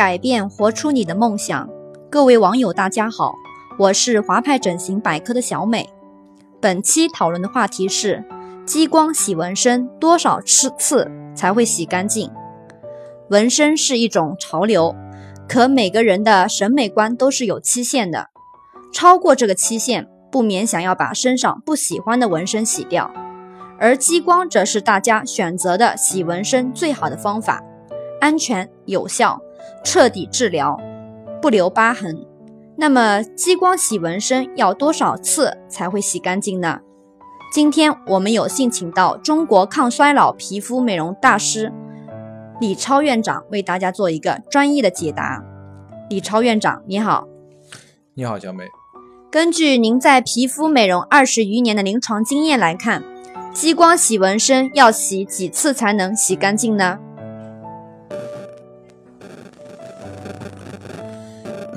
改变，活出你的梦想。各位网友，大家好，我是华派整形百科的小美。本期讨论的话题是：激光洗纹身多少次次才会洗干净？纹身是一种潮流，可每个人的审美观都是有期限的，超过这个期限，不免想要把身上不喜欢的纹身洗掉。而激光则是大家选择的洗纹身最好的方法，安全有效。彻底治疗，不留疤痕。那么，激光洗纹身要多少次才会洗干净呢？今天我们有幸请到中国抗衰老皮肤美容大师李超院长为大家做一个专业的解答。李超院长，你好。你好，小美。根据您在皮肤美容二十余年的临床经验来看，激光洗纹身要洗几次才能洗干净呢？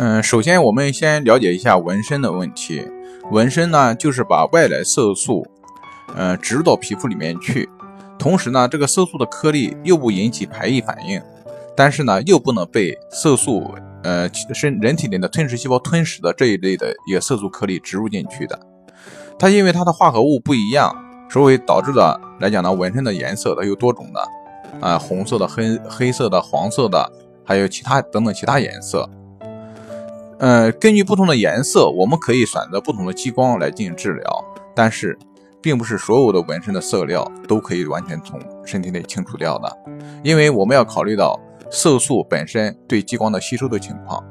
嗯，首先我们先了解一下纹身的问题。纹身呢，就是把外来色素，呃，植入到皮肤里面去，同时呢，这个色素的颗粒又不引起排异反应，但是呢，又不能被色素，呃，身人体内的吞噬细胞吞噬的这一类的一个色素颗粒植入进去的。它因为它的化合物不一样，所以导致的来讲呢，纹身的颜色它有多种的，啊，红色的、黑黑色的、黄色的，还有其他等等其他颜色。呃，根据不同的颜色，我们可以选择不同的激光来进行治疗，但是，并不是所有的纹身的色料都可以完全从身体内清除掉的，因为我们要考虑到色素本身对激光的吸收的情况，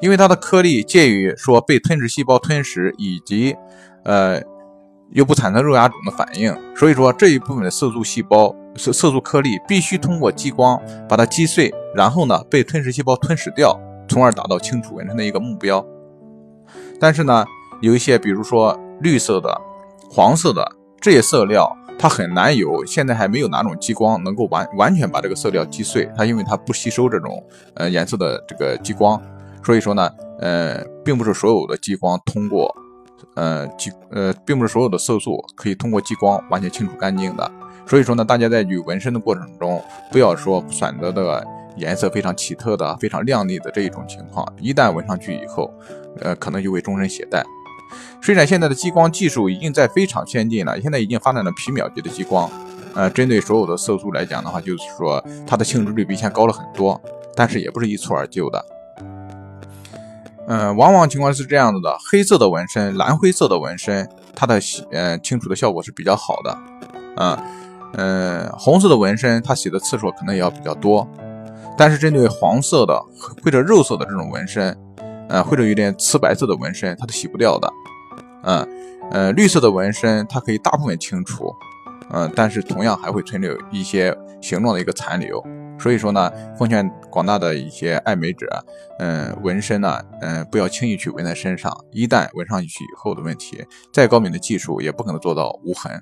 因为它的颗粒介于说被吞噬细胞吞噬以及，呃，又不产生肉芽肿的反应，所以说这一部分的色素细胞色色素颗粒必须通过激光把它击碎，然后呢被吞噬细胞吞噬掉。从而达到清除纹身的一个目标，但是呢，有一些比如说绿色的、黄色的这些色料，它很难有，现在还没有哪种激光能够完完全把这个色料击碎。它因为它不吸收这种呃颜色的这个激光，所以说呢，呃，并不是所有的激光通过呃激呃，并不是所有的色素可以通过激光完全清除干净的。所以说呢，大家在捋纹身的过程中，不要说选择的。颜色非常奇特的、非常亮丽的这一种情况，一旦纹上去以后，呃，可能就会终身携带。虽然现在的激光技术已经在非常先进了，现在已经发展了皮秒级的激光，呃，针对所有的色素来讲的话，就是说它的清除率比以前高了很多，但是也不是一蹴而就的。嗯，往往情况是这样子的：黑色的纹身、蓝灰色的纹身，它的洗呃清除的效果是比较好的。嗯嗯，红色的纹身，它洗的次数可能也要比较多。但是针对黄色的或者肉色的这种纹身，呃，或者有点瓷白色的纹身，它是洗不掉的。嗯，呃，绿色的纹身它可以大部分清除，嗯，但是同样还会存留一些形状的一个残留。所以说呢，奉劝广大的一些爱美者，嗯，纹身呢，嗯，不要轻易去纹在身上，一旦纹上去以后的问题，再高明的技术也不可能做到无痕。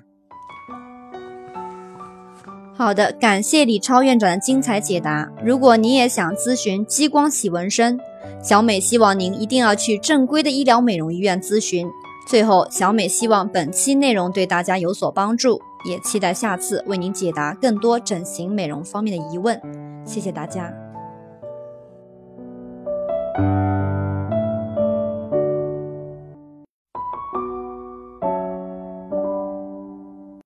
好的，感谢李超院长的精彩解答。如果你也想咨询激光洗纹身，小美希望您一定要去正规的医疗美容医院咨询。最后，小美希望本期内容对大家有所帮助，也期待下次为您解答更多整形美容方面的疑问。谢谢大家。